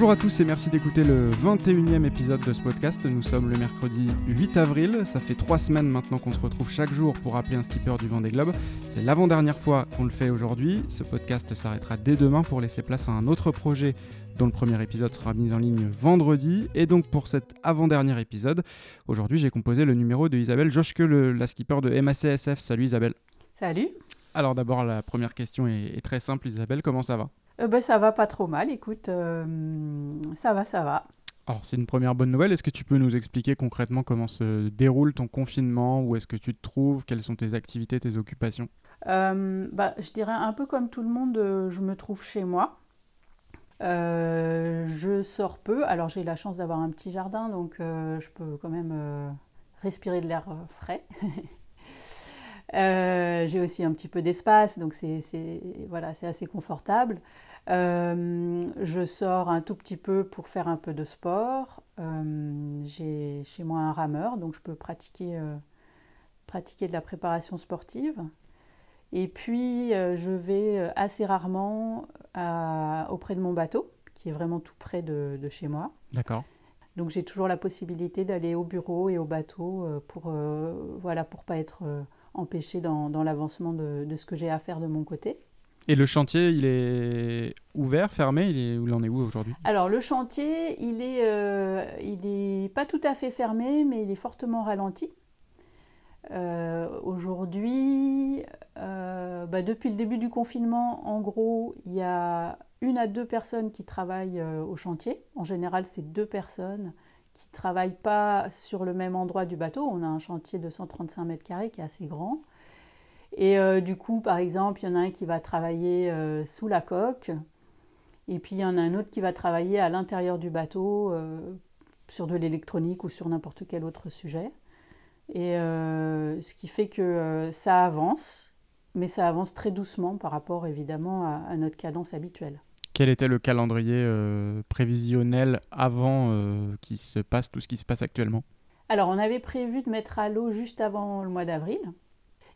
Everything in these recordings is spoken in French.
Bonjour à tous et merci d'écouter le 21e épisode de ce podcast. Nous sommes le mercredi 8 avril. Ça fait trois semaines maintenant qu'on se retrouve chaque jour pour appeler un skipper du Vendée Globe. C'est l'avant-dernière fois qu'on le fait aujourd'hui. Ce podcast s'arrêtera dès demain pour laisser place à un autre projet dont le premier épisode sera mis en ligne vendredi. Et donc pour cet avant-dernier épisode, aujourd'hui j'ai composé le numéro de Isabelle Joschke, la skipper de MACSF. Salut Isabelle. Salut. Alors d'abord la première question est très simple Isabelle, comment ça va? Euh, ben, Ça va pas trop mal, écoute, euh, ça va, ça va. Alors c'est une première bonne nouvelle, est-ce que tu peux nous expliquer concrètement comment se déroule ton confinement, où est-ce que tu te trouves, quelles sont tes activités, tes occupations? Euh, bah, Je dirais un peu comme tout le monde, je me trouve chez moi. je sors peu, alors j'ai la chance d'avoir un petit jardin, donc je peux quand même respirer de l'air frais. j'ai aussi un petit peu d'espace, donc c'est voilà, assez confortable. Euh, je sors un tout petit peu pour faire un peu de sport. Euh, j'ai chez moi un rameur, donc je peux pratiquer, euh, pratiquer de la préparation sportive. Et puis, je vais assez rarement auprès de mon bateau, qui est vraiment tout près de, chez moi. D'accord. Donc, j'ai toujours la possibilité d'aller au bureau et au bateau pour voilà, pour pas être empêché dans, l'avancement de, de, ce que j'ai à faire de mon côté. Et le chantier, il est ouvert, fermé Il, est, en est où aujourd'hui? Alors le chantier, euh, il est pas tout à fait fermé, mais il est fortement ralenti. Euh, aujourd'hui, euh, bah, depuis le début du confinement, en gros, il y a une à deux personnes qui travaillent au chantier. En général, c'est deux personnes qui ne travaillent pas sur le même endroit du bateau. On a un chantier de 135 mètres carrés qui est assez grand. Et euh, du coup, par exemple, il y en a un qui va travailler euh, sous la coque, et puis il y en a un autre qui va travailler à l'intérieur du bateau euh, sur de l'électronique ou sur n'importe quel autre sujet. Et ce qui fait que ça avance, mais ça avance très doucement par rapport évidemment à, notre cadence habituelle. Quel était le calendrier prévisionnel avant qu'il se passe tout ce qui se passe actuellement? Alors, on avait prévu de mettre à l'eau juste avant le mois d'avril.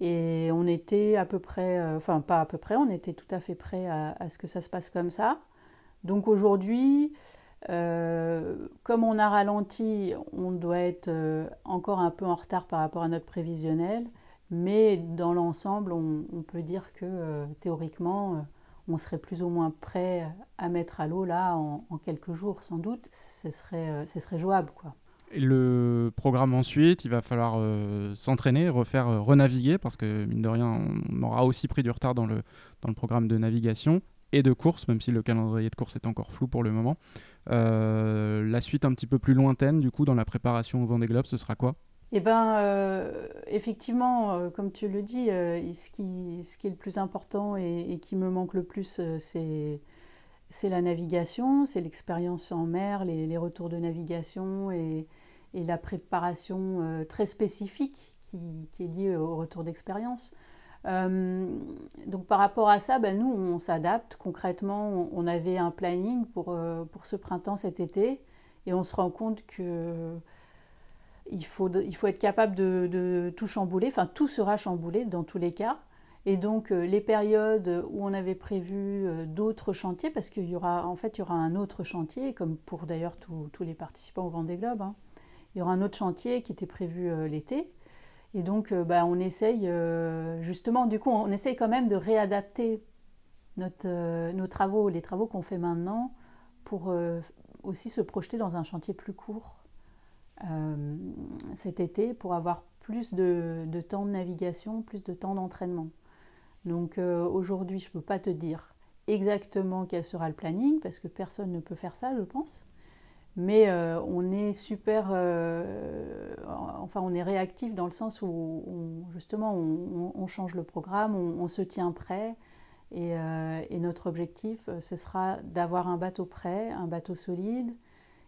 Et on était à peu près, euh, enfin pas à peu près, on était tout à fait prêt à, ce que ça se passe comme ça. Donc aujourd'hui, euh, comme on a ralenti, on doit être euh, encore un peu en retard par rapport à notre prévisionnel, mais dans l'ensemble, on, peut dire que théoriquement, on serait plus ou moins prêt à mettre à l'eau là en, en, quelques jours sans doute. Ce serait, ce serait jouable quoi le programme ensuite, il va falloir euh, s'entraîner, refaire euh, renaviguer, parce que mine de rien, on aura aussi pris du retard dans le, dans le programme de navigation et de course, même si le calendrier de course est encore flou pour le moment. Euh, la suite un petit peu plus lointaine, du coup, dans la préparation au Vendée Globe, ce sera quoi? Eh bien, effectivement, comme tu le dis, ce, qui, ce qui est le plus important et, qui me manque le plus, c'est c'est la navigation, c'est l'expérience en mer, les, retours de navigation et, la préparation euh, très spécifique qui, est liée au retour d'expérience. Euh, donc par rapport à ça, ben, nous, on s'adapte. Concrètement, on, avait un planning pour, euh, pour ce printemps, cet été, et on se rend compte que il faut, être capable de, de, tout chambouler. Enfin, tout sera chamboulé dans tous les cas. Et donc euh, les périodes où on avait prévu euh, d'autres chantiers, parce qu'il y aura en fait il y aura un autre chantier, comme pour d'ailleurs tous les participants au Vendée Globe, hein. il y aura un autre chantier qui était prévu euh, l'été. Et donc bah, on essaye justement, du coup on essaye quand même de réadapter nos travaux, les travaux qu'on fait maintenant, pour aussi se projeter dans un chantier plus court cet été, pour avoir plus de temps de navigation, plus de temps d'entraînement. Donc euh, aujourd'hui, je ne peux pas te dire exactement quel sera le planning parce que personne ne peut faire ça, je pense. Mais euh, on est super, euh, enfin on est réactif dans le sens où justement on, change le programme, on, se tient prêt. Et, et notre objectif, ce sera d'avoir un bateau prêt, un bateau solide,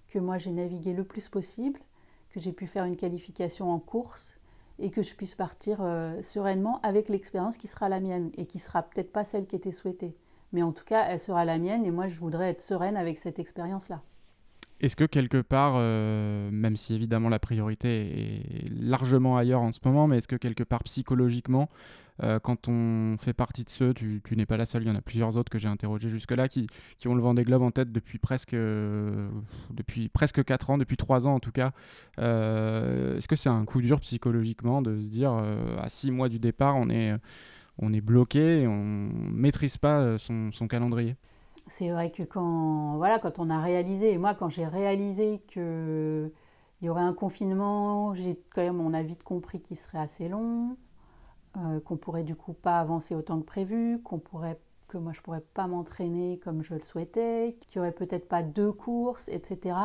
que moi j'ai navigué le plus possible, que j'ai pu faire une qualification en course et que je puisse partir euh, sereinement avec l'expérience qui sera la mienne et qui sera peut-être pas celle qui était souhaitée. Mais en tout cas, elle sera la mienne et moi, je voudrais être sereine avec cette expérience-là. Est-ce que quelque part, euh, même si évidemment la priorité est largement ailleurs en ce moment, mais est-ce que quelque part psychologiquement, euh, quand on fait partie de ceux, tu, n'es pas la seule, il y en a plusieurs autres que j'ai interrogés jusque-là, qui, ont le vent des globes en tête depuis presque, euh, depuis presque 4 ans, depuis 3 ans en tout cas, est-ce que c'est un coup dur psychologiquement de se dire à 6 mois du départ, on est, on bloqué, on ne maîtrise pas son calendrier? C'est vrai que quand, voilà, quand on a réalisé, et moi quand j'ai réalisé qu'il y aurait un confinement, j'ai quand même, on a vite compris qu'il serait assez long, euh, qu'on pourrait du coup pas avancer autant que prévu, qu'on pourrait, que moi je pourrais pas m'entraîner comme je le souhaitais, qu'il y aurait peut-être pas deux courses, etc.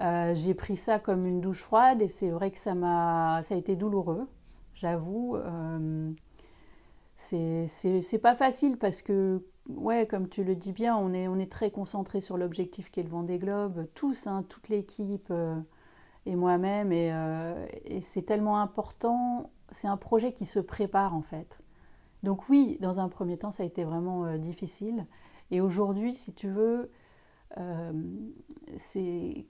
Euh, j'ai pris ça comme une douche froide et c'est vrai que ça m'a, ça a été douloureux, j'avoue. Euh, c'est pas facile parce que ouais, comme tu le dis bien, on est, on est très concentré sur l'objectif qui est le Vendée Globe, tous, hein, toute l'équipe euh, et moi-même, euh, et, c'est tellement important. C'est un projet qui se prépare en fait. Donc oui, dans un premier temps, ça a été vraiment euh, difficile. Et aujourd'hui, si tu veux, c'est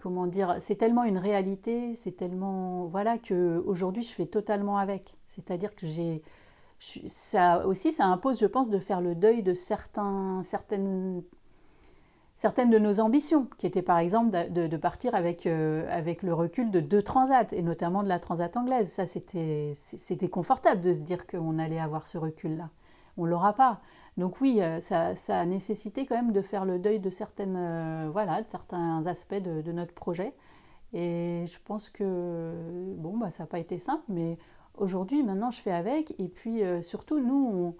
c'est tellement une réalité, c'est tellement voilà que aujourd'hui, je fais totalement avec. C'est-à-dire que j'ai ça aussi, ça impose, je pense, de faire le deuil de certains, certaines, certaines de nos ambitions, qui étaient par exemple de, partir avec, euh, avec le recul de deux transats, et notamment de la transat anglaise. Ça, c'était confortable de se dire qu'on allait avoir ce recul-là. On ne l'aura pas. Donc oui, euh, ça, ça, a nécessité quand même de faire le deuil de, certaines, euh, voilà, certains aspects de, de, notre projet. Et je pense que bon, bah, ça n'a pas été simple, mais aujourd'hui, maintenant, je fais avec. Et puis, euh, surtout, nous,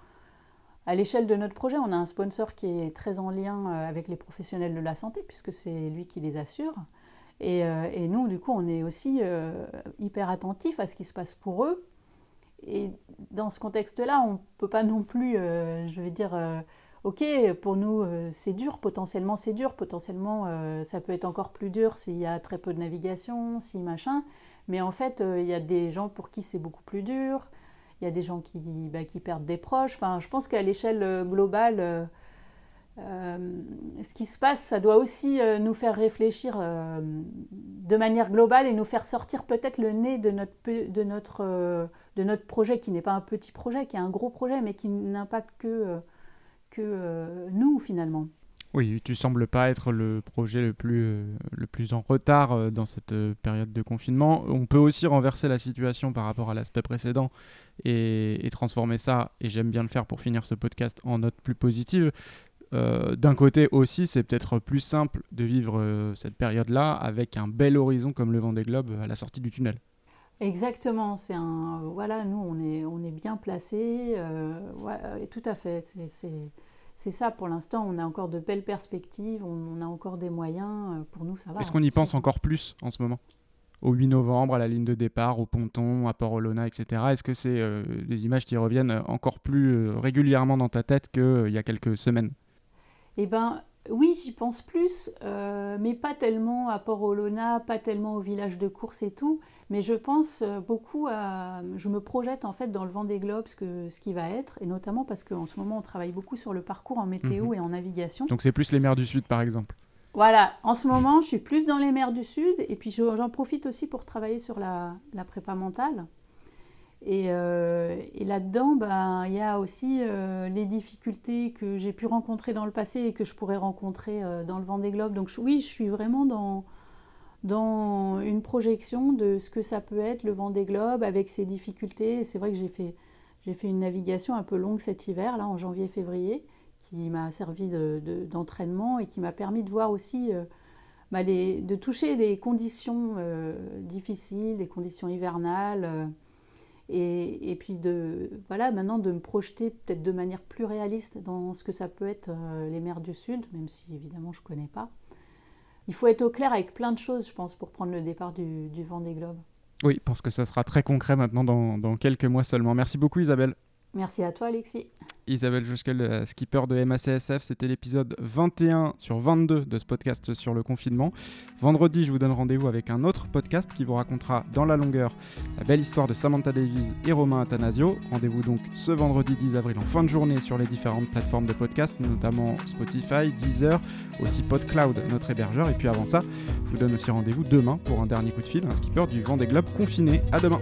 à l'échelle de notre projet, on a un sponsor qui est très en lien euh, avec les professionnels de la santé, puisque c'est lui qui les assure. Et, euh, nous, du coup, on est aussi hyper attentifs à ce qui se passe pour eux. Et dans ce contexte-là, on ne peut pas non plus, je vais dire, ok, pour nous, c'est dur, potentiellement c'est dur, potentiellement ça peut être encore plus dur s'il y a très peu de navigation, si machin. Mais en fait, euh, il y a des gens pour qui c'est beaucoup plus dur. Il y a des gens qui, bah, perdent des proches. Enfin, je pense qu'à l'échelle euh, globale, euh, ce qui se passe, ça doit aussi nous faire réfléchir de manière globale et nous faire sortir peut-être le nez de notre, de notre, de notre projet, qui n'est pas un petit projet, qui est un gros projet, mais qui n'impacte que, que nous finalement. Oui, tu sembles pas être le projet le plus, euh, le plus en retard euh, dans cette euh, période de confinement. On peut aussi renverser la situation par rapport à l'aspect précédent et, transformer ça, et j'aime bien le faire pour finir ce podcast, en note plus positive. D'un côté aussi, c'est peut-être plus simple de vivre cette période-là avec un bel horizon comme le vent des globes à la sortie du tunnel. Exactement, c'est un voilà, nous on est on est bien placés, tout à fait. C'est c'est ça pour l'instant. On a encore de belles perspectives, on, a encore des moyens. Euh, pour nous, ça va. Est-ce qu'on y pense encore plus en ce moment? Au 8 novembre, à la ligne de départ, au ponton, à Port-Olona, etc. Est-ce que c'est euh, des images qui reviennent encore plus euh, régulièrement dans ta tête qu'il y a quelques semaines? Eh ben, oui, j'y pense plus, mais pas tellement à Port-Olona, pas tellement au village de course et tout. Mais je pense euh, beaucoup à. Je me projette en fait dans le vent des globes ce, que, ce qui va être, et notamment parce qu'en ce moment on travaille beaucoup sur le parcours en météo mhm. et en navigation. Donc c'est plus les mers du Sud par exemple Voilà, en ce moment je suis plus dans les mers du Sud, et puis j'en profite aussi pour travailler sur la, la prépa mentale. Et, euh, et là-dedans, ben, il y a aussi euh, les difficultés que j'ai pu rencontrer dans le passé et que je pourrais rencontrer dans le vent des globes. Donc oui, je suis vraiment dans dans une projection de ce que ça peut être le vent des globes avec ses difficultés. C'est vrai que j'ai fait, j'ai fait une navigation un peu longue cet hiver, là en janvier-février, qui m'a servi d'entraînement et qui m'a permis de voir aussi, euh, bah, de toucher les conditions euh, difficiles, les conditions hivernales. Euh, et, et, puis de voilà maintenant de me projeter peut-être de manière plus réaliste dans ce que ça peut être les mers du Sud, même si évidemment je ne connais pas il faut être au clair avec plein de choses, je pense, pour prendre le départ du, du vent des globes. Oui, parce que ça sera très concret maintenant dans, quelques mois seulement. Merci beaucoup Isabelle. Merci à toi, Alexis. Isabelle Joskel, skipper de MACSF. C'était l'épisode 21 sur 22 de ce podcast sur le confinement. Vendredi, je vous donne rendez-vous avec un autre podcast qui vous racontera dans la longueur la belle histoire de Samantha Davies et Romain Athanasio. Rendez-vous donc ce vendredi 10 avril en fin de journée sur les différentes plateformes de podcast, notamment Spotify, Deezer, aussi PodCloud, notre hébergeur. Et puis avant ça, je vous donne aussi rendez-vous demain pour un dernier coup de fil, un skipper du Vendée Globe confiné. À demain.